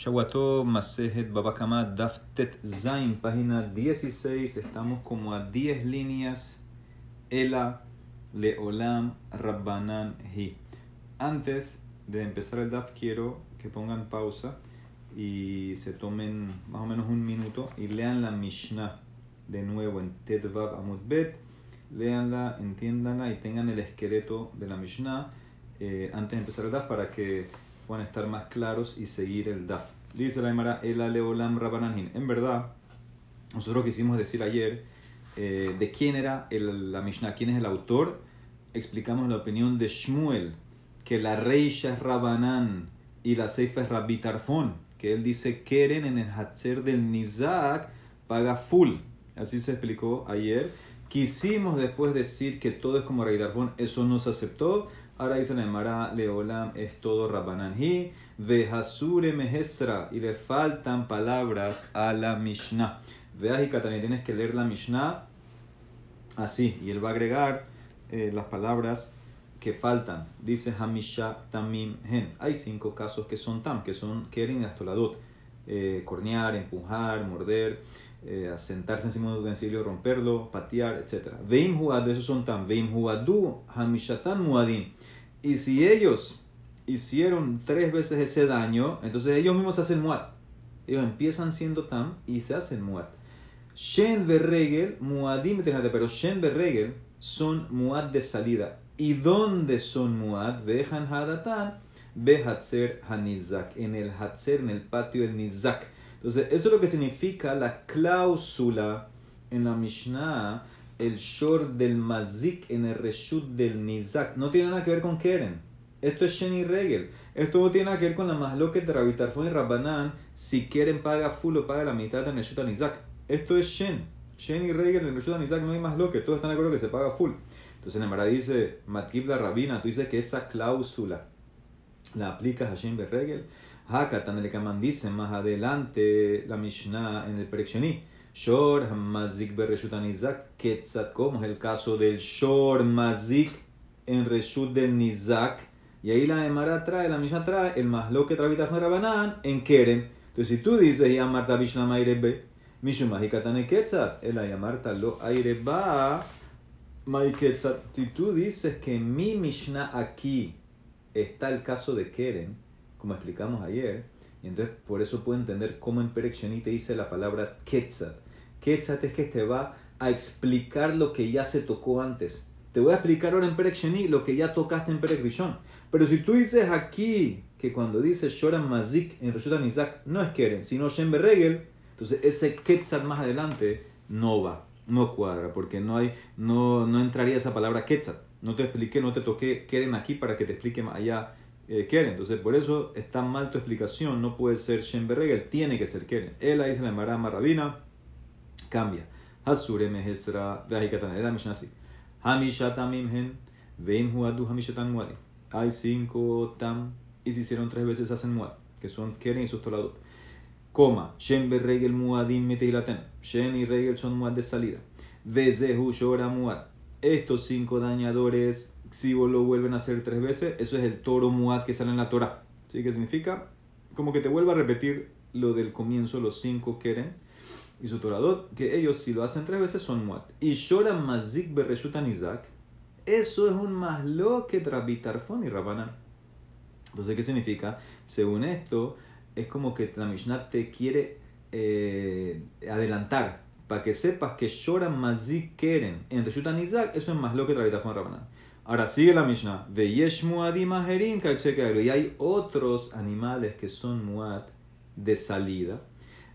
Shawato Masejet Babakama Daftet Zain, página 16. Estamos como a 10 líneas. Ela Leolam Rabbanan Hi. Antes de empezar el Daf, quiero que pongan pausa y se tomen más o menos un minuto y lean la Mishnah de nuevo en Tedvav Amud Bet. Leanla, entiéndanla y tengan el esqueleto de la Mishnah eh, antes de empezar el Daf para que puedan estar más claros y seguir el DAF. Dice la Emara, el Aleolam Rabbananhin. En verdad, nosotros quisimos decir ayer eh, de quién era el, la Mishnah, quién es el autor. Explicamos la opinión de Shmuel, que la Reisha es Rabbanan y la Seifa es Rabbi Tarfon, que él dice, Keren en el Hatzer del Nizak paga full. Así se explicó ayer. Quisimos después decir que todo es como Rabbi Tarfon, eso no se aceptó. Ahora dice la Leolam es todo Rabbananhi, Vehasure Mehesra, y le faltan palabras a la Mishnah. Veas y Katani, tienes que leer la Mishnah así, y él va a agregar eh, las palabras que faltan. Dice Hamisha Tamim Hen. Hay cinco casos que son tam, que son Keren Astoladot. Eh, cornear, empujar, morder, eh, sentarse encima de un utensilio, romperlo, patear, etc. Veim Huad, esos son tam. Veim Huadu Hamishatan Muadin. Y si ellos hicieron tres veces ese daño, entonces ellos mismos se hacen muat. Ellos empiezan siendo tam y se hacen muat. Shen verregel, muadim, pero Shen verregel son muad de salida. ¿Y dónde son muad? Vejan hadatan, behatzer hanizak. En el hatzer, en el patio del nizak. Entonces, eso es lo que significa la cláusula en la Mishnah el short del mazik en el reshut del nizak. No tiene nada que ver con Keren. Esto es Sheni Regel. Esto no tiene nada que ver con la masloquet de Rabitarfon y Rabbanan. Si quieren paga full o paga la mitad del reshut nizak. Esto es Shen. Shen Regel en reshut nizak no hay más lo que todos están de acuerdo que se paga full. Entonces en el dice Matkib la Rabina, tú dices que esa cláusula la aplicas a Shen Regel. Hakatan el Kaman dice más adelante la Mishnah en el Perek Shor Mazik Bereshut Nizak Ketzat, como es el caso del Shor Mazik en Reshut del Nizak. Y ahí la Emara trae, la trae el Maslo que travita Rabanán en Keren. Entonces, si tú dices, Yamarta Bishna Mairebe, Mishum Mahikatane Ketzat, el Yamarta lo Aireba Maiketzat. Si tú dices que mi Mishnah aquí está el caso de Keren, como explicamos ayer, y entonces por eso puedo entender cómo en Perek te dice la palabra Ketzat. Ketzat es que te va a explicar lo que ya se tocó antes. Te voy a explicar ahora en Perek lo que ya tocaste en Perek Pero si tú dices aquí que cuando dices Shoran Mazik en Reshutan Isaac no es Keren, sino Shem Regel, entonces ese Ketzat más adelante no va, no cuadra, porque no, hay, no, no entraría esa palabra Ketzat. No te expliqué, no te toqué Keren aquí para que te explique más allá eh, Keren. Entonces, por eso está mal tu explicación. No puede ser Shem Berregel, tiene que ser Keren. Él ahí dice la Marama Rabina, cambia. Hasure Mehesra, Veajikatan, era Mishnah así. Hamishatam Imhen, Veim Huadu Hamishatan Muadi. Hay cinco tam, y si hicieron tres veces hacen Muad, que son Keren y sus. Coma, Shem Berregel Muadim Meteilaten. Shen y Regel son Muad de salida. Vezehu Shora Muad. Estos cinco dañadores si lo vuelven a hacer tres veces, eso es el toro muad que sale en la Torah. ¿Sí? ¿Qué significa? Como que te vuelva a repetir lo del comienzo, los cinco quieren y su toradot, que ellos si lo hacen tres veces son muad. Y shora mazik bereshutan Isaac, eso es un más lo que trabitarfon y rabana. Entonces, ¿qué significa? Según esto, es como que la Mishnah te quiere eh, adelantar para que sepas que shora mazik keren en reshutan Isaac, eso es más lo que trabitarfon y rabana. Ahora sigue la Mishnah. Y hay otros animales que son muad de salida.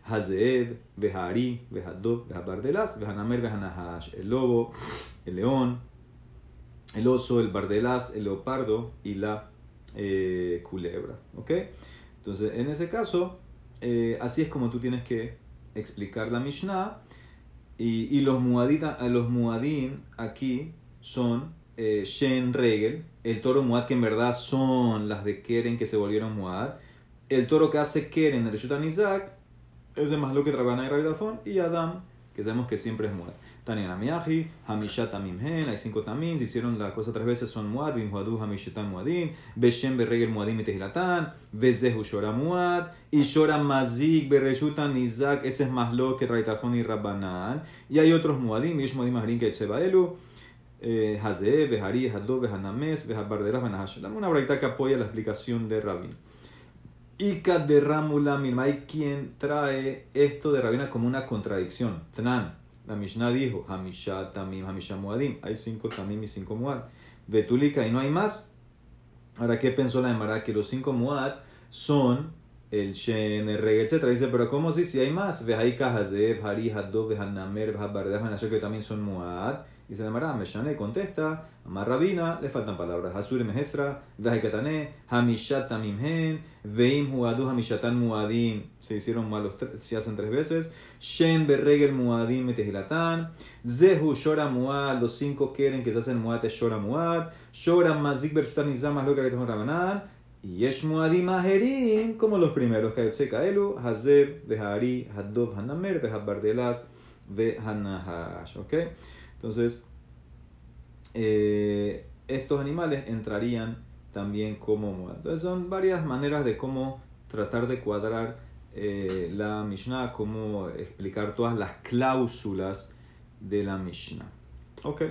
Hazeeb, Vehari, Vehadov, Vehabardelas, Vehanamer, Vehanahash. El lobo, el león, el oso, el bardelas, el leopardo y la eh, culebra. ¿Ok? Entonces, en ese caso, eh, así es como tú tienes que explicar la Mishnah. Y, y los, muadita, los muadim aquí son eh, Shen Regel, el toro Muad que en verdad son las de Keren que se volvieron Muad, el toro que hace Keren, el Reshutan Isaac, es de lo que Rabana y y Adam que sabemos que siempre es muad. Tania Namiaji, Hamishat Tamimhen, hay cinco tamim, se hicieron la cosa tres veces, son muad, bin huadu, Hamishetan muadin, Beshem berregel muadim mitehilatan, Bezehu shora muad, y shora mazik bereshutan nizak, ese es que traitafon y rabbanan, y hay otros muadim, y es muadim ahrin que echebaelu, Hazeh, Behari, Haddo, Behanames, Behabarderas, Benahashalam, una braita que apoya la explicación de Rabin. Ika de Ramula hay quien trae esto de Rabina como una contradicción. Tnan, la Mishnah dijo, Hamisha Tamim, Hamisha Muadim. Hay cinco Tamim y cinco Muad. Betulika y no hay más. Ahora, ¿qué pensó la Emara? Que los cinco Muad son el Shen, el Reg, etc. Dice, pero ¿cómo si, si hay más? Vehaika Hazev, Hari, Haddo, Behanamer, Behabardev, que también son Muad. Dice la Mara, Meshane contesta, Amar Rabina, le faltan palabras. Hasur Mehesra, Vahekatane, Hamishat Tamimhen, Veim Huadu Hamishatan Muadim. Se hicieron malos, se hacen tres veces. Shen Berregel Muadim Metehilatan. Zehu Shora Muad, los cinco quieren que se hacen Muad Shora Muad. Shora Mazik Bersutan Nizam, lo que Rabanan. Y Yesh Muadim Aherim, como los primeros. Kayotse Kaelu, Hazeb, Behari, Haddov Hanamer, Behabardelas, Behanahash. ¿Ok? Entonces, eh, estos animales entrarían también como muad. Entonces, son varias maneras de cómo tratar de cuadrar eh, la Mishnah, cómo explicar todas las cláusulas de la Mishnah. Ok.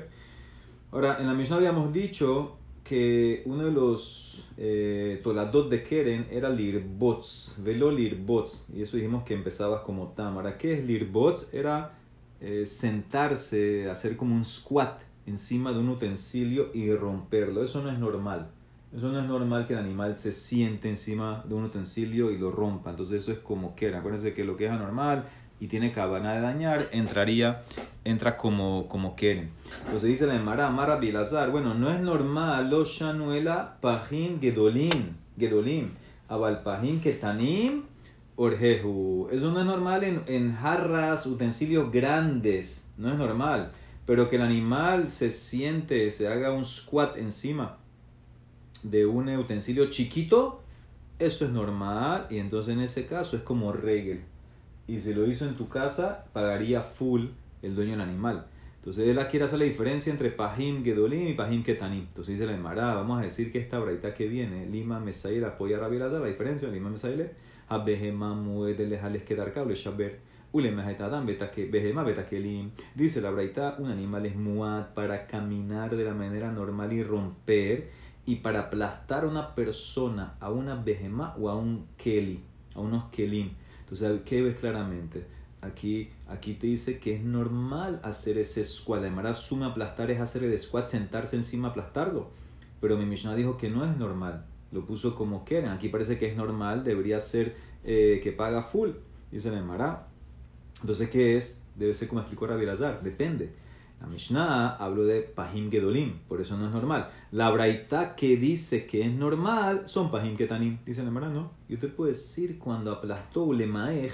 Ahora, en la Mishnah habíamos dicho que uno de los eh, toladot de Keren era lirbots, velo lirbots, y eso dijimos que empezaba como tamara. ¿Qué es lirbots? Era eh, sentarse, hacer como un squat encima de un utensilio y romperlo. Eso no es normal. Eso no es normal que el animal se siente encima de un utensilio y lo rompa. Entonces eso es como quiera. Acuérdense que lo que es anormal y tiene cabana de dañar, entraría, entra como, como quieren. Entonces dice la Emara, Mara Bilazar, bueno, no es normal, lo shanuela pajin gedolim, gedolim, abal pajin ketanim, Orjehu. Eso no es normal en, en, jarras, utensilios grandes. No es normal. Pero que el animal se siente, se haga un squat encima de un utensilio chiquito, eso es normal. Y entonces en ese caso es como regel. Y si lo hizo en tu casa, pagaría full el dueño del animal. Entonces él quiere hacer la diferencia entre Pahim Gedolim y Pahim Ketanim. Entonces dice la Emara, vamos a decir que esta braita que viene, Lima Mesail apoya a la diferencia, Lima Mesail Abehema muede dejarles quedar cable shaber. Dice la Braita, un animal es muad para caminar de la manera normal y romper y para aplastar a una persona, a una behema o a un keli, a unos kelim. Entonces, ¿qué ves claramente? Aquí, aquí te dice que es normal hacer ese squat. Además, suma aplastar es hacer el squat, sentarse encima, aplastarlo. Pero mi Mishnah dijo que no es normal lo puso como quieren. Aquí parece que es normal, debería ser eh, que paga full, dice el Emara. Entonces, ¿qué es? Debe ser como explicó Rabbi Lazar, depende. La Mishnah habló de Pahim Gedolim, por eso no es normal. La Braita que dice que es normal son Pahim Ketanim, dice el Emara, ¿no? Y usted puede decir cuando aplastó Ulemaej,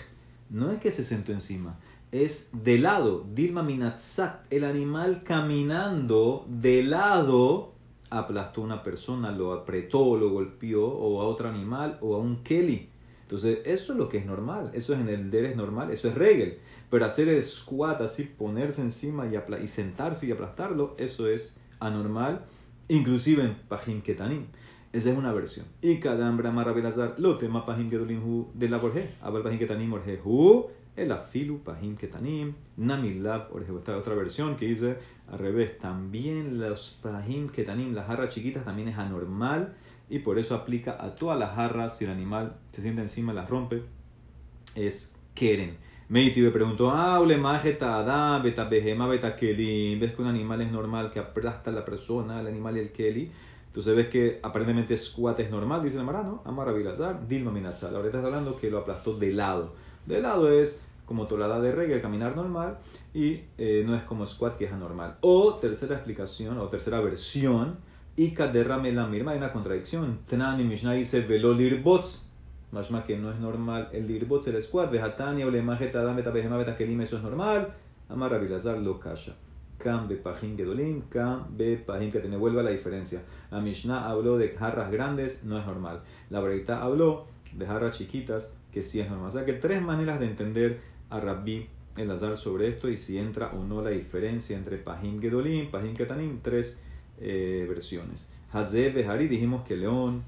no es que se sentó encima, es de lado, Dilma Minatzat, el animal caminando de lado aplastó a una persona, lo apretó, lo golpeó, o a otro animal, o a un Kelly. Entonces, eso es lo que es normal, eso es en el der es normal, eso es regel. Pero hacer el squat así, ponerse encima y, y sentarse y aplastarlo, eso es anormal, inclusive en Pajim Ketanim. Esa es una versión. Y cada hambra marabelazar lo tema Pajim Kedolim de la Borje, abal Pajim Ketanim Borje el afilu pahim ketanim, namilav, esta otra versión que dice al revés, también los pahim ketanim, las jarras chiquitas también es anormal y por eso aplica a todas las jarras, si el animal se siente encima, las rompe, es keren. Meiti me preguntó, ah, adam, beta behema, beta keli, ves que un animal es normal que aplasta a la persona, el animal y el keli, entonces ves que aparentemente squat es normal, dice el marano, amara bilazar, dilma minatzal. Ahora estás hablando que lo aplastó de lado. De lado es como tolada de reggae, caminar normal, y eh, no es como squat que es anormal. O tercera explicación, o tercera versión, Ika derrame la mirma, hay una contradicción. Tnani Mishnah dice velo lirbots, más que no es normal el lirbots, el squat, vejatania o le adam beta behema beta kelim, eso es normal. Amar Rabilazar lo kasha. Pajin gedolin, kam be pajin que te vuelva la diferencia. La Mishnah habló de jarras grandes, no es normal. La Breita habló de jarras chiquitas, que sí es normal. O sea que tres maneras de entender a Rabbi el azar sobre esto y si entra o no la diferencia entre Pahim Gedolim, Pahim Ketanim, tres eh, versiones. Hazeb Behari dijimos que león,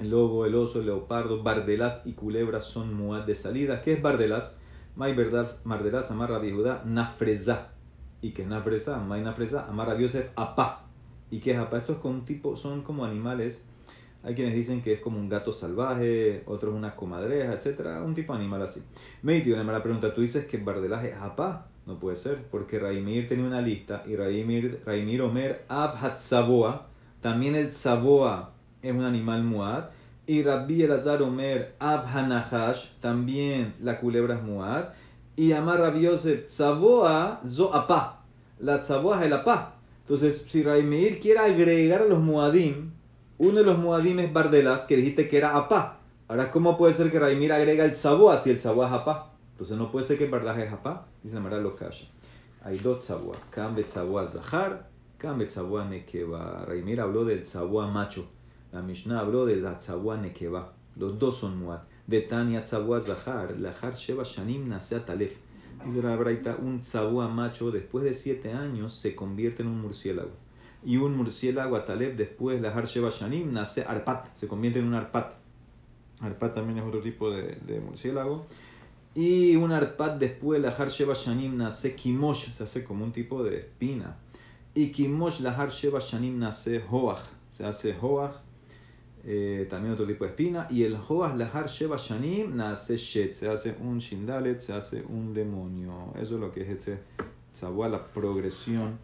el lobo, el oso, el leopardo, bardelas y culebras son muad de salida. ¿Qué es bardelas? May bardelas amarra Judá nafreza. ¿Y qué es nafreza? May nafreza amarra Yosef apá. ¿Y qué es apá? Estos con tipo, son como animales. Hay quienes dicen que es como un gato salvaje, otros una comadreja, etc. Un tipo de animal así. Meitio, la mala pregunta, tú dices que bardelas es apá. No puede ser, porque Raimir tenía una lista y Raimir, Raimir Omer Ab Hatzaboa, también el Tzaboa es un animal muad. Y Rabbi Elazar Omer Ab Hanahash, también la culebra es muad. Y Amar Rabbi Yosef Tzaboa Zo Apa, la Tzaboa es el Apa. Entonces, si Raimir quiere agregar a los muadim, uno de los muadim es Bardelas, que dijiste que era Apa. Ahora, ¿cómo puede ser que Raimir agrega el Tzaboa si el Tzaboa es Apa? Entonces no puede ser que verdad es Japá, dice la lo Kasha. Hay dos tzabuá, Kam tzabuá zahar, Kam tzabuá nekeba. Raimir habló del tzabuá macho, la Mishnah habló del tzabuá nekeba. Los dos son muat. De Tania zahar, lahar sheva shanim nasea talef. Dice la Braita, un tzabuá macho después de siete años se convierte en un murciélago. Y un murciélago atalef después, lahar sheva shanim, nace arpat, se convierte en un arpat. Arpat también es otro tipo de, de murciélago. Y un arpat después, la Sheva Shanim nace Kimosh, se hace como un tipo de espina. Y Kimosh, la Sheva Shanim nace Hoach, se hace Hoach, eh, también otro tipo de espina. Y el Hoach, la Sheva Shanim nace Shet, se hace un Shindalet, se hace un demonio. Eso es lo que es este Zabuá, la progresión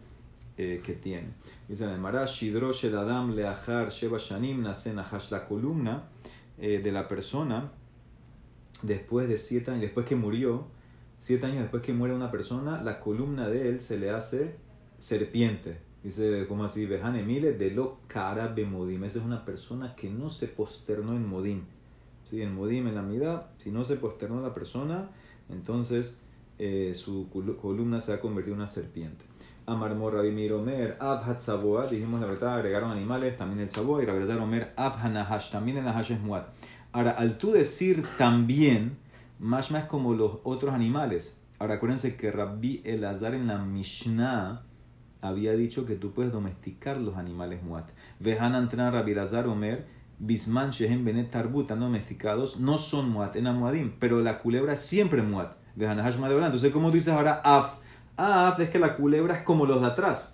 eh, que tiene. Dice el Mará, Shidro Adam Leahar Sheva Shanim nace Nahash, la columna eh, de la persona después de siete años, después que murió, siete años después que muere una persona, la columna de él se le hace serpiente. Dice, como así? Bejane Mile de lo cara bemodim. Esa es una persona que no se posternó en modim. ¿Sí? En modim, en la mitad, si no se posternó la persona, entonces eh, su columna se ha convertido en una serpiente. Amar Rabbi Omer, Av dijimos la verdad, agregaron animales, también el Tzaboa, y Rabbi Omer, Av Hanahash, también el Nahash es Muad. Ahora, al tú decir también, más más como los otros animales. Ahora, acuérdense que Rabbi Elazar en la Mishnah había dicho que tú puedes domesticar los animales muat. Vejan entrenar Rabbi Elazar Omer, Bisman Shehem Benet Tarbuta, domesticados, no son muat en Amuadim, pero la culebra es siempre muat. Vejan Entonces, ¿cómo dices ahora af? Af es que la culebra es como los de atrás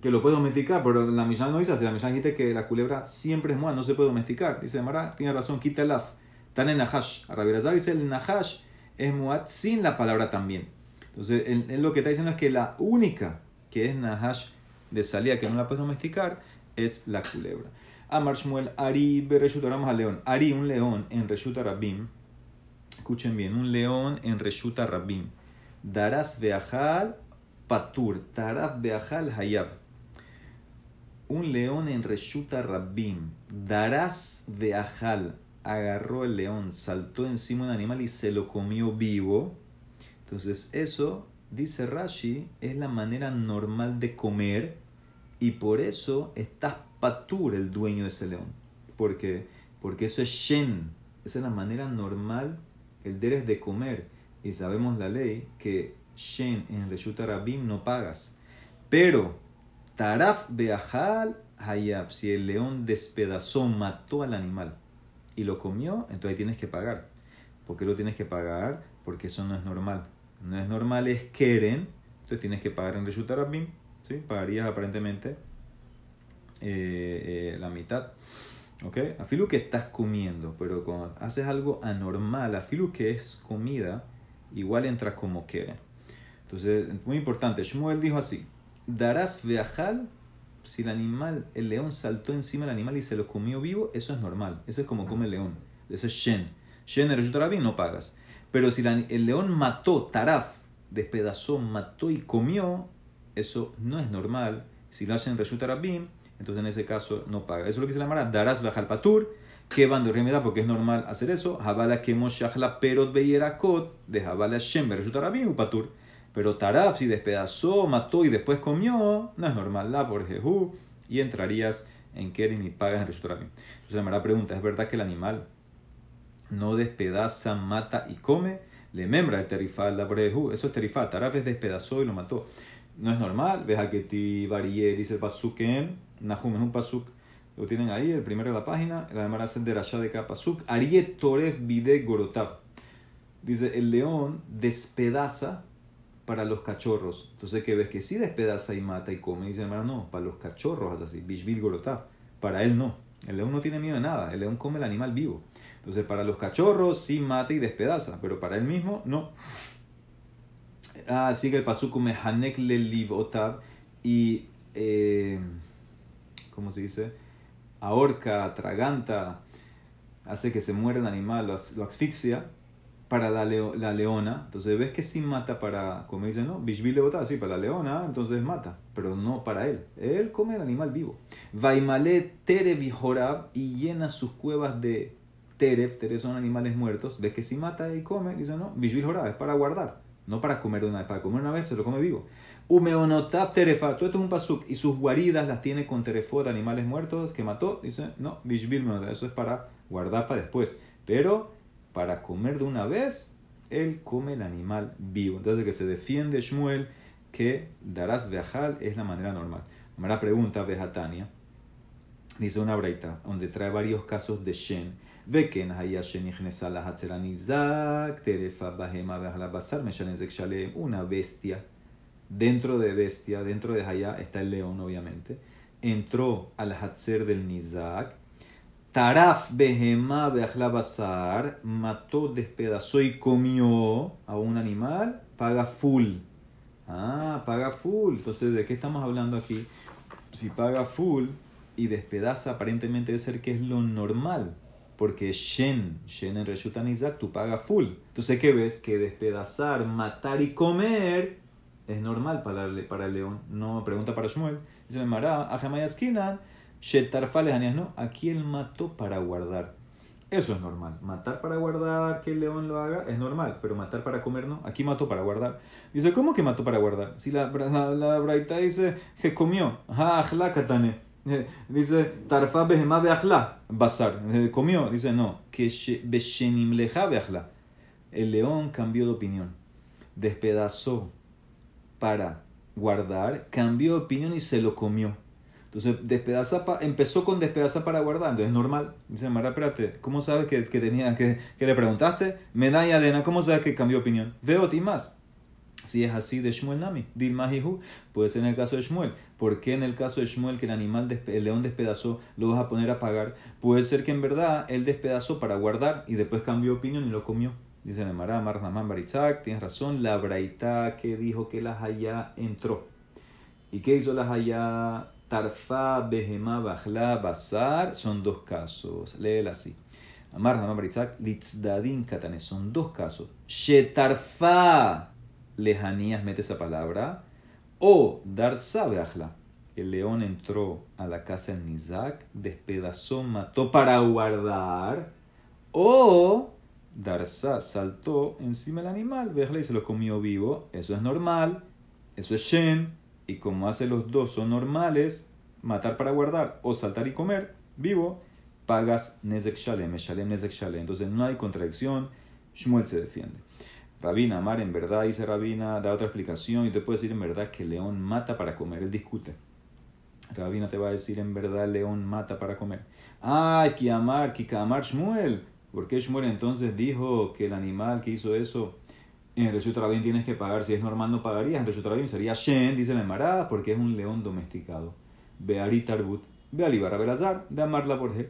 que lo puede domesticar, pero la Mishnah no dice así. La Mishnah dice que la culebra siempre es muad, no se puede domesticar. Dice Mara, tiene razón, quita el af. Tan en Nahash. Rabirazar dice el Nahash es muad sin la palabra también. Entonces, él, lo que está diciendo es que la única que es Nahash de salida que no la puede domesticar es la culebra. Amar Shmuel Ari Bereshut, vamos al león. Ari, un león en Reshuta Rabim. Escuchen bien, un león en Reshuta Rabim. Darás Beajal Patur, Taraf Beajal Hayab un león en Reshuta Rabbim, Darás de Ajal, agarró el león, saltó encima de un animal y se lo comió vivo. Entonces eso, dice Rashi, es la manera normal de comer y por eso está patur el dueño de ese león. ¿Por qué? Porque eso es shen, esa es la manera normal, el deres de comer. Y sabemos la ley que shen en Reshuta Rabbim no pagas. Pero Taraf Beajal Hayab. Si el león despedazó, mató al animal y lo comió, entonces tienes que pagar. ¿Por qué lo tienes que pagar? Porque eso no es normal. No es normal, es Keren. Entonces tienes que pagar en Reshut ¿sí? Pagarías aparentemente eh, eh, la mitad. ¿Ok? Afilu que estás comiendo, pero cuando haces algo anormal, afilu que es comida, igual entra como Keren. Entonces, muy importante. Shmuel dijo así darás veajal, si el animal, el león saltó encima del animal y se lo comió vivo, eso es normal. Eso es como come el león. Eso es shen. Shen en bien no pagas. Pero si el león mató, taraf, despedazó, mató y comió, eso no es normal. Si lo hacen en bien entonces en ese caso no paga. Eso es lo que se llama darás veajal patur, que van de porque es normal hacer eso. Jabala que moshachla perot beyerakot, de jabala shen bien u patur. Pero Taraf, si despedazó, mató y después comió, no es normal, la por Jehu, y entrarías en Keren y pagas en restaurante. Entonces, la pregunta, ¿es verdad que el animal no despedaza, mata y come? Le membra de terifá la brehu. Eso es terifá. Taraf es despedazó y lo mató. No es normal. Veja que ti varíe, dice el pasuk en Nahum. Es un pasuk. Lo tienen ahí, el primero de la página. La demara es de Rasha de cada pasuk. Ariye toref bide gorotav. Dice, el león despedaza para los cachorros. Entonces, que ves que sí despedaza y mata y come. Y dice, hermano, no, para los cachorros es así. Bishvil gorotav. Para él no. El león no tiene miedo de nada. El león come el animal vivo. Entonces, para los cachorros sí mata y despedaza, pero para él mismo no. Ah, sigue el pasuk mehanek le livotav y, eh, ¿cómo se dice? Ahorca, traganta, hace que se muera el animal, lo, asfixia para la, la, leona. Entonces ves que sí mata para, como dicen, ¿no? Bishvil levotav, sí, para la leona, entonces mata, pero no para él. Él come el animal vivo. Vaimale tere y llena sus cuevas de teref, teref son animales muertos, ves que si mata y come, dice no, bishvil es para guardar, no para comer una vez, para comer una vez se lo come vivo. Umeonotav terefa, todo esto es un pasuk, y sus guaridas las tiene con terefot, animales muertos que mató, dice no, bishvil eso es para guardar para después, pero para comer de una vez, él come el animal vivo. Entonces que se defiende Shmuel que darás viajar es la manera normal. La pregunta, Vejatania, dice una breita, donde trae varios casos de Shen וכן היה שנכנסה להצר הניזק, טרף הבהמה ואכל הבשר, משנה זה כשלם una bestia. Dentro de bestia, dentro de allá está el león, obviamente. Entró al Hatzer del Nizak. Taraf behema beachla basar, mató, despedazó y comió a un animal, paga full. Ah, paga full. Entonces, ¿de qué estamos hablando aquí? Si paga full y despedaza, aparentemente debe ser que es lo normal porque Shen, Shen en Reshutan Isaac, tú pagas full. Entonces, ¿qué ves? Que despedazar, matar y comer es normal para, para el león. No, pregunta para Shmuel. Dice el Mará, Ajamayaskinan, Shetarfales no, aquí él mató para guardar. Eso es normal. Matar para guardar, que el león lo haga, es normal. Pero matar para comer no. Aquí mató para guardar. Dice, ¿cómo que mató para guardar? Si la, la, Braita dice que comió. Ah, katane. Dice, tarfa behema beachla, basar. Comió. Dice, no, que beshenim leja beachla. El león cambió de opinión. Despedazó para guardar, cambió de opinión y se lo comió. Entonces, despedaza empezó con despedazar para guardar, entonces es normal. Dice, Mara, espérate, ¿cómo sabes que, que tenía, que, que, le preguntaste? Medalla de ¿cómo sabes que cambió opinión? Veo ti más. Si es así de Shmuel Nami, Dilmahihu, puede ser en el caso de Shmuel. ¿Por qué en el caso de Shmuel que el animal, el león despedazó, lo vas a poner a pagar? Puede ser que en verdad él despedazó para guardar y después cambió opinión y lo comió. Dice el Mará, Marnaman Baritzak, tienes razón, la Braita que dijo que la Haya entró. ¿Y qué hizo la Haya? Tarfa, Behemá, Bajla, Bazar, son dos casos. Léela así. Amar Baritzak, Litzdadin Katanes, son dos casos. Shetarfa lejanías mete esa palabra. O dar sabeachla. El león entró a la casa en Nizak, despedazó, mató para guardar. O Darsa saltó encima del animal, verle y se lo comió vivo. Eso es normal. Eso es Shen. Y como hace los dos son normales, matar para guardar o saltar y comer vivo, pagas Nezek Shalem, Shalem Nezek Shalem. Entonces no hay contradicción. Shmuel se defiende. Rabina, Amar, en verdad, dice Rabina, da otra explicación y te puede decir en verdad que león mata para comer, él discute. Rabina te va a decir en verdad león mata para comer. Ah, que amar, que amar Shmuel. ¿Por qué Shmuel entonces dijo que el animal que hizo eso en Rabin tienes que pagar? Si es normal no pagarías. En Reshut sería Shen, dice la Emara, porque es un león domesticado. Beari Tarbut, Beali Belazar, de amarla G.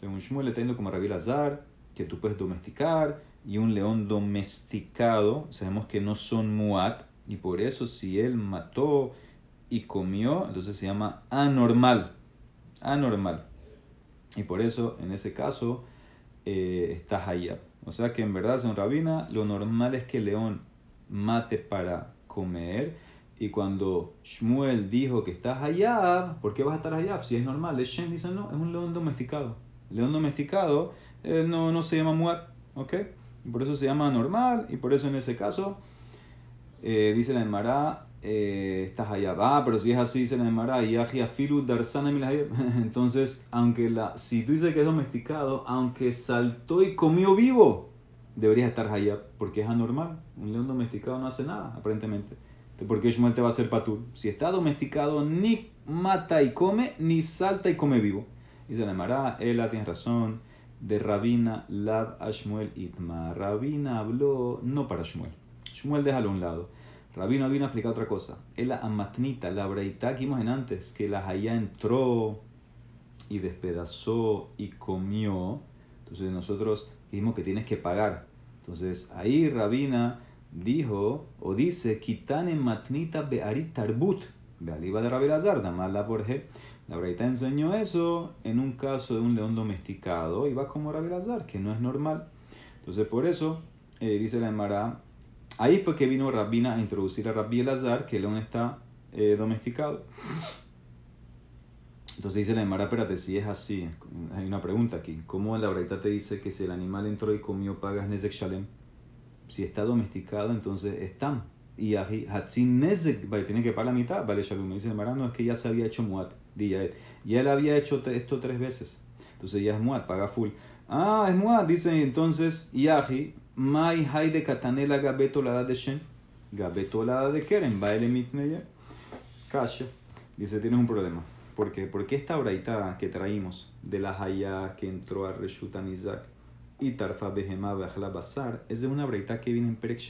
Según Shmuel le está como Rabbi Lazar, que tú puedes domesticar y un león domesticado, sabemos que no son muat, y por eso si él mató y comió, entonces se llama anormal, anormal. Y por eso, en ese caso, eh, está hayab. O sea que en verdad, según Rabina, lo normal es que el león mate para comer. Y cuando Shmuel dijo que está hayab, ¿por qué vas a estar hayab? Si es normal, Shen dice no, es un león domesticado. León domesticado eh, no, no se llama muat, ¿ok? por eso se llama normal, y por eso en ese caso, eh, dice la Emara, estás allá, va, pero si es así, dice la Emara, filu darsana entonces, aunque la, si tú dices que es domesticado, aunque saltó y comió vivo, deberías estar hayab, porque es anormal. Un león domesticado no hace nada, aparentemente. ¿Por qué Shmuel te va a hacer patur? Si está domesticado, ni mata y come, ni salta y come vivo. Y se llamará, Ela tiene razón, de Rabina Lab a Shmuel Itma. Rabina habló no para Shmuel. Shmuel déjalo a un lado. Rabina vino a explicar otra cosa. Ela amatnita, la braita que vimos en antes, que la Hayá entró y despedazó y comió. Entonces nosotros dijimos que tienes que pagar. Entonces ahí Rabina dijo o dice, Kitane matnita bearit tarbut. Bealiba de Rabbi Lazar, la por La Braita enseñó eso en un caso de un león domesticado y va como Rabbi Lazar, que no es normal. Entonces por eso, eh, dice la Emara, ahí fue que vino Rabina a introducir a Rabbi Lazar, que el león está eh, domesticado. Entonces dice la Emara, espérate, si es así, hay una pregunta aquí. ¿Cómo la Braita te dice que si el animal entró y comió, pagas Nezek Shalem? Si está domesticado, entonces están. Y Hatzin Nezek, vale, tiene que pagar la mitad, vale Shalom. Dice la Emara, no, es que ya se había hecho Muat, y él había hecho esto tres veces. Entonces ya es Muat, paga full. Ah, es Muat, dice entonces, Yahi, Mai Hay de Katanela Gabeto la de Shen. Gabeto la de Keren, Baile Mitneye. Kasha. Dice, tienes un problema. ¿Por qué? Porque esta braita que traímos de la Haya que entró a Reshutan Isaac y Tarfa Behemá Basar es de una braita que viene en Perek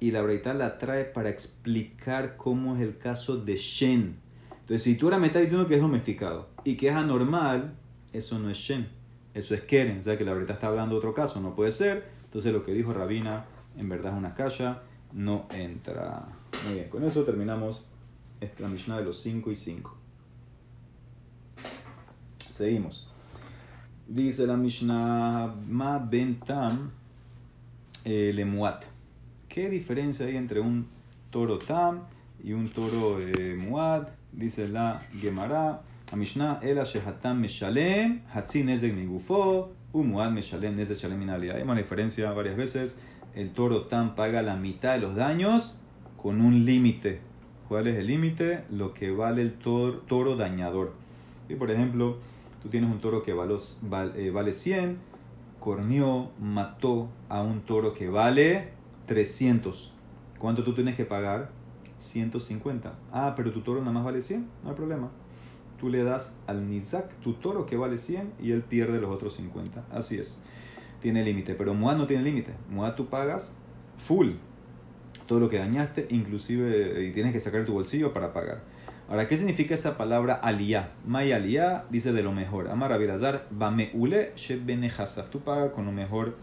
y la braita la trae para explicar cómo es el caso de Shen. Entonces, si tú ahora me estás diciendo que es domesticado y que es anormal, eso no es Shen, eso es Keren. O sea que la braita está hablando de otro caso, no puede ser. Entonces, lo que dijo Rabina en verdad es una calla, no entra. Muy bien, con eso terminamos esta Mishnah de los 5 y 5. Seguimos. Dice la Mishnah Ma Bentam eh, Lemuat. ¿Qué diferencia hay entre un toro Tam y un toro eh, Muad? Dice la Gemara. La Mishnah Ela Shehatam Meshalem Hatzin Nezek Migufo Umuad Meshalem Nezek Shalem Minalia. Hay una diferencia varias veces. El toro Tam paga la mitad de los daños con un límite. ¿Cuál es el límite? Lo que vale el toro, toro dañador. Y por ejemplo, Tú tienes un toro que vale, eh, vale 100, corneó, mató a un toro que vale 300. ¿Cuánto tú tienes que pagar? 150. Ah, pero tu toro nada más vale 100, no hay problema. Tú le das al Nizak tu toro que vale 100 y él pierde los otros 50. Así es. Tiene límite, pero Moad no tiene límite. Moad tú pagas full. Todo lo que dañaste, inclusive, y tienes que sacar tu bolsillo para pagar. Ahora, ¿qué significa esa palabra aliyah? May aliyah dice de lo mejor. Amar Abilazar, bameule shebenehasaf. Tú pagas con lo mejor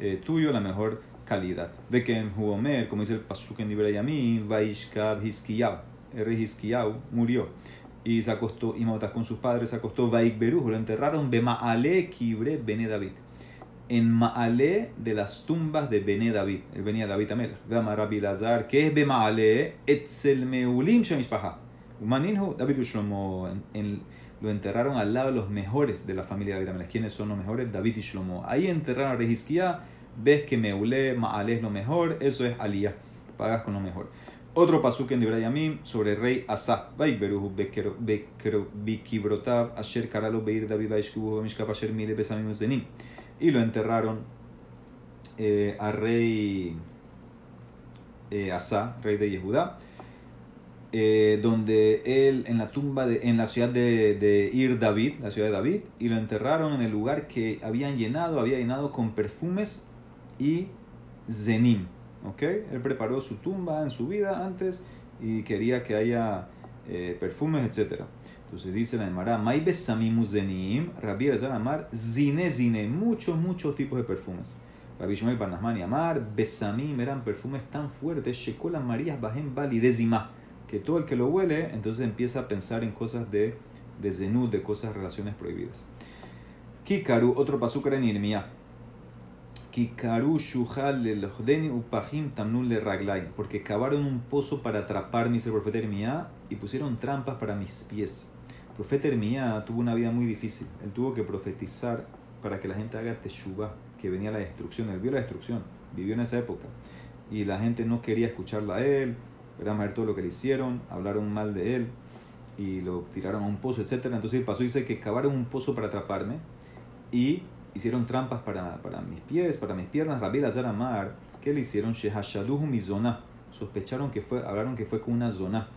eh, tuyo, la mejor calidad. Ve que en Huomer, como dice el Pasuk en Ibrahim, Vaishkab Hiskiyau. El rey Hiskiyau murió y se acostó, y Mautas con sus padres se acostó, Vaik Beruj, lo enterraron Bemaale Kibre Bene David. En Maale de las tumbas de Bene David, el venía David Amel. Amar Abilazar, ¿qué es Bemaale? Etzel Meulim Shemishpaha Umaninhu, David Shlomo lo enterraron al lado de los mejores de la familia de David ¿Quiénes son los mejores? David y Shlomo. Ahí enterraron a Rehiskia, ves que Meule, Maale es lo mejor, eso es Aliyah, pagas con lo mejor. Otro pasuk en Yamim sobre el rey Asa. Beruhu Bikibrotav, Asher Karalo Beir David Baishkubu, Mishkap Asher Mile Besamim Zenim. Y lo enterraron eh, al rey eh, Asa, rey de Yehudá eh, donde él en la tumba de, en la ciudad de, de, Ir David, la ciudad de David, y lo enterraron en el lugar que habían llenado, había llenado con perfumes y zenim. ¿Okay? Él preparó su tumba en su vida antes y quería que haya eh, perfumes, etc. Entonces dice la Emara, besamimu zenim, Rabbi Amar, zine zine, muchos, muchos tipos de perfumes. Rabbi Shmuel Barnasman y Amar, besamim eran perfumes tan fuertes, shekola Marías bajen bali que todo el que lo huele, entonces empieza a pensar en cosas de, de zenú, de cosas, relaciones prohibidas. Kikaru, otro pasukar en Irmía. Kikaru shuhal le upahim tamnun le raglay. Porque cavaron un pozo para atrapar, dice el profeta Irmía, y pusieron trampas para mis pies. El profeta Irmía tuvo una vida muy difícil. Él tuvo que profetizar para que la gente haga teshuva, que venía la destrucción. Él vio la destrucción, vivió en esa época. Y la gente no quería escucharla a él a ver todo lo que le hicieron, hablaron mal de él y lo tiraron a un pozo, etc. Entonces el paso dice que cavaron un pozo para atraparme y hicieron trampas para, para mis pies, para mis piernas. Rabbi Lazar Amar, ¿qué le hicieron? Shehashaduhu mizona. Sospecharon que fue, hablaron que fue con una zona.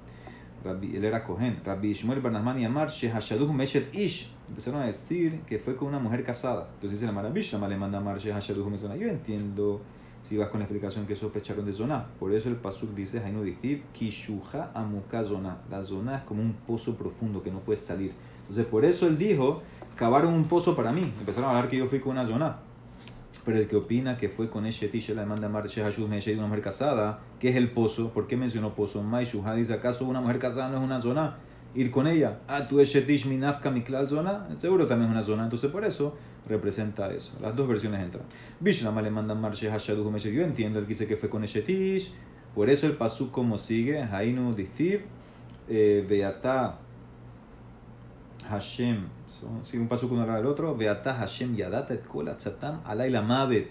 Rabbi, él era Cohen. Rabbi Shmuel Barnasman y Amar, Shehashaduhu meshet ish. Empezaron a decir que fue con una mujer casada. Entonces dice la maravilla, le manda Amar Shehashaduhu mizona. Yo entiendo si vas con la explicación que sospecharon de zona. Por eso el pasuk dice, Hainu Diftiv, Kishuha Amuka zona. La zona es como un pozo profundo que no puedes salir. Entonces por eso él dijo cavaron un pozo para mí. Empezaron a hablar que yo fui con una zona. Pero el que opina que fue con Esheti, la demanda Marche Hashud de una mujer casada, ¿qué es el pozo? ¿Por qué mencionó pozo? Mai dice, ¿acaso una mujer casada no es una zona? Ir con ella. Ah, tú Eshetish minafka miklal zona. Seguro también es una zona. Entonces por eso representa eso. Las dos versiones entran. Bishlama le manda Marche Hashadu Yo entiendo, él dice que fue con Eshetish. Por eso el pasú como sigue. Hainu Dithib. Eh, Beata Hashem si un paso uno del otro. Beata Hashem Yadata et Kol Atzatam Alayla Mavet.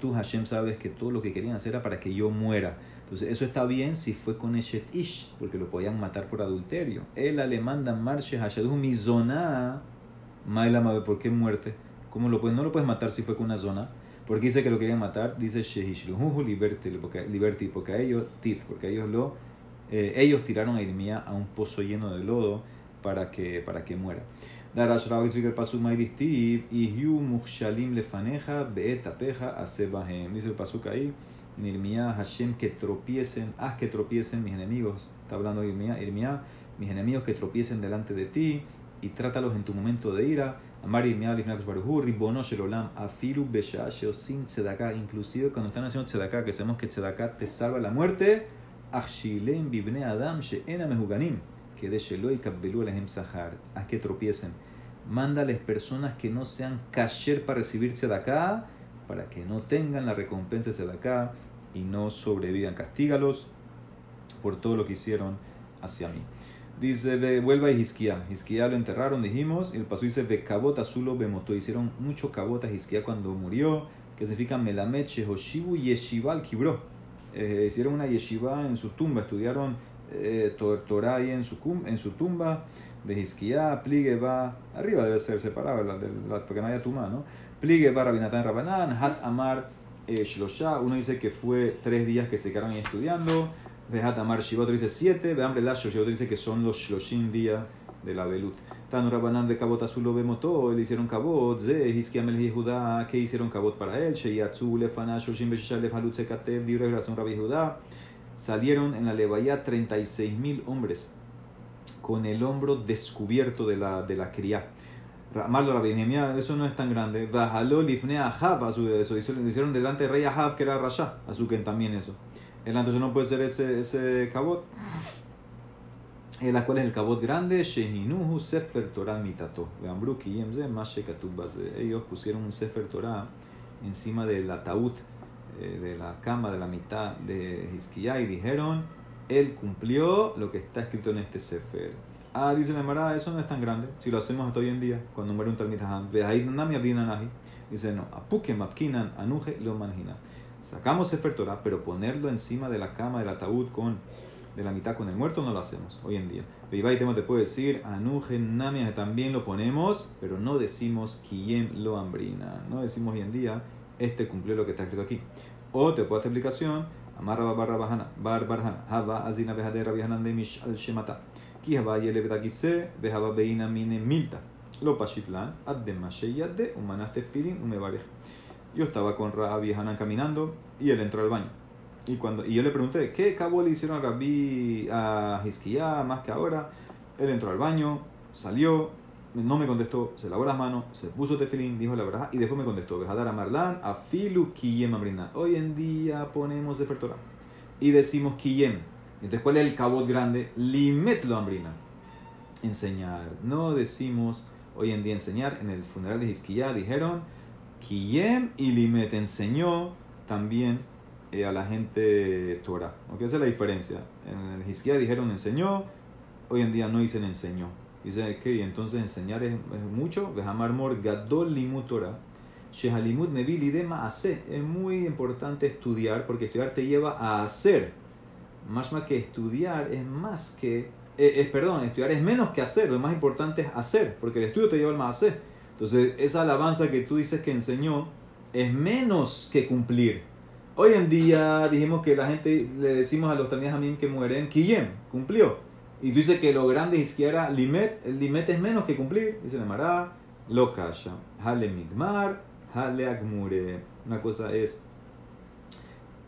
Tú, Hashem, sabes que todo lo que querían hacer era para que yo muera. Entonces, eso está bien si fue con Eshet Ish, porque lo podían matar por adulterio. Él le manda Marshe Hashaduh Mizona. Maila Mavet, ¿por qué muerte? ¿Cómo lo puedes? No lo puedes matar si fue con una zona. Porque dice que lo querían matar, dice Shehishluhu Liberty, porque, porque ellos, tit, porque ellos lo, eh, ellos tiraron a Irmía a un pozo lleno de lodo para que, para que muera. El pasuk Maidistiv, Ihyu Mukshalim Lefaneja, Beetapeja, Asebahem. Dice el pasuk ahí, en Irmía, Hashem, que tropiecen, haz que tropiecen mis enemigos. Está hablando de Irmía, Irmía, mis enemigos que tropiecen delante de ti y trátalos en tu momento de ira. Amar Irmía, Lifnakus Baruhu, Ribono Shelolam, Afiru Beshasheo, sin Tzedaká. Inclusive cuando están haciendo Tzedaká, que sabemos que Tzedaká te salva la muerte, Achshilem Bibne Adam, Sheena Mehuganim que de y Kabbelu Sahar, haz que tropiecen. Mándales personas que no sean kasher para recibirse de acá, para que no tengan la recompensa de acá y no sobrevivan. Castígalos por todo lo que hicieron hacia mí. Dice, vuelva a Hisquía. Hisquía lo enterraron, dijimos. Y el paso dice, Bekabot Azulo Bemoto. Hicieron mucho cabot a Hisquía cuando murió, que significa Melameche, Hoshibu Yeshival Kibro. Eh, hicieron una yeshiva en su tumba, estudiaron eh, Torah ahí en su, en su tumba, de Hizkiah, pligue va, arriba debe ser separado, porque no haya tumba, ¿no? Pligue va Rabinatán Rabanán, Hat Amar eh, Shlosha, uno dice que fue tres días que se quedaron ahí estudiando, de Hat Amar Shiva, otro dice siete, de Hambre Lasho, otro dice que son los Shloshim días de la Belut. Tanu Rabanán de Kabot Azul lo vemos todo, le hicieron Kabot, Ze, Hizkiah Mel Judá, ¿qué hicieron Kabot para él? Sheyatzu, Lefana, Shoshim Beshishal, Lefalut, Sekatev, Libre Relación Rabbi Judá salieron en la Levaya 36.000 hombres con el hombro descubierto de la, de la cría. Malo la eso no es tan grande. Bajaló lifne a a su eso. Hicieron delante del rey Ahab, que era Rasha, a su que también eso. Entonces no puede ser ese, ese cabot. La cual es el cabot grande, Shehinuhu Sefer Torah Mitato. Ellos pusieron un Sefer Torah encima del ataúd eh, de la cama de la mitad de Hizkiah y dijeron, él cumplió lo que está escrito en este Sefer. Ah, dice la Mara, eso no es tan grande. Si lo hacemos hasta hoy en día, cuando muere un Talmid Dice, no, apuke mapkinan anuje lo manjina. Sacamos Sefer Torah, pero ponerlo encima de la cama del ataúd con de la mitad con el muerto no lo hacemos hoy en día. y te puede decir, anuje namia también lo ponemos, pero no decimos quien lo hambrina. No decimos hoy en día este cumplió lo que está escrito aquí. O te puedo esta explicación, amarra barra bajana, bar barhana, hava azina behadera vihanan de mish al shemata, ki hava yele betakise, behava beina mine milta, lo pashitlan, adema sheyade, umanaste filin, umevarej. Yo estaba con Rabbi Hanan caminando y él entró al baño. Y, cuando, y yo le pregunté, ¿qué cabo le hicieron a Rabbi a Hizkiah más que ahora? Él entró al baño, salió, no me contestó, se lavó las manos, se puso tefilín, dijo la verdad y después me contestó, Bejadar a Marlán, a Filu Kiyem Hoy en día ponemos de Torah y decimos Kiyem. Entonces, ¿cuál es el cabot grande? Limet lo ambrina. Enseñar. No decimos hoy en día enseñar. En el funeral de Hizquiyah dijeron Kiyem y Limet. Enseñó también eh, a la gente Torah. ¿Okay? Esa es la diferencia. En el Hizquiyah dijeron enseñó. Hoy en día no dicen enseñó. Dice que entonces enseñar es, mucho. Mor Gadol Limut Torah. Shehalimut Nevilidema hace. Es muy importante estudiar porque estudiar te lleva a hacer. Más más que estudiar es más que. Eh, es, perdón, estudiar es menos que hacer. Lo más importante es hacer porque el estudio te lleva al más hacer. Entonces, esa alabanza que tú dices que enseñó es menos que cumplir. Hoy en día dijimos que la gente le decimos a los también que mueren, Kiyem, cumplió. Y tú dices que lo grande izquierda, limet, el limet es menos que cumplir. Dice la Mará, lo kasha. Hale migmar, hale agmure. Una cosa es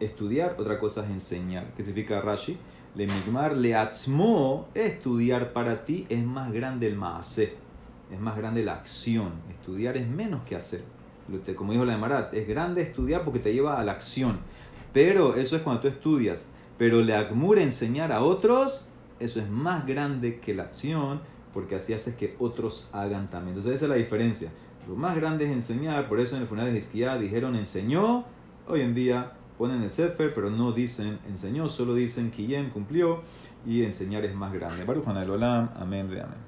estudiar, otra cosa es enseñar. ¿Qué significa Rashi? Le migmar, le atzmo, estudiar para ti es más grande el maase. Es más grande la acción. Estudiar es menos que hacer. Como dijo la Marat, es grande estudiar porque te lleva a la acción. Pero eso es cuando tú estudias. Pero le agmure enseñar a otros, eso es más grande que la acción porque así haces que otros hagan también. Entonces esa es la diferencia. Lo más grande es enseñar, por eso en el funeral de Isquia dijeron enseñó, hoy en día ponen el Sefer, pero no dicen enseñó, solo dicen Kiyem cumplió y enseñar es más grande. Baruch Olam, amén, amén.